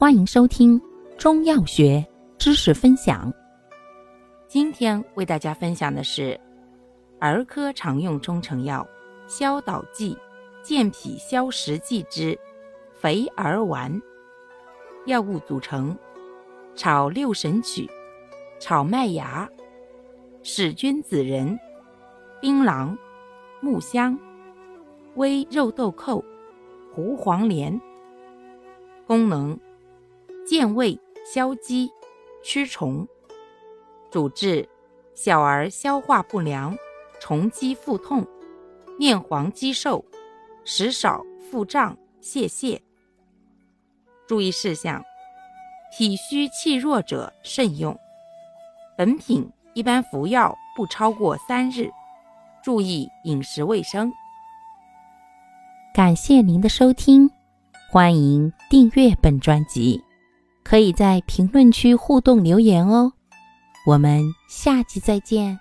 欢迎收听中药学知识分享。今天为大家分享的是儿科常用中成药消导剂、健脾消食剂之肥儿丸。药物组成：炒六神曲、炒麦芽、使君子仁、槟榔、木香、微肉豆蔻、胡黄连。功能：健胃、消积、驱虫。主治：小儿消化不良、虫积腹痛、面黄肌瘦、食少腹胀、泄泻。注意事项：体虚气弱者慎用。本品一般服药不超过三日，注意饮食卫生。感谢您的收听。欢迎订阅本专辑，可以在评论区互动留言哦。我们下期再见。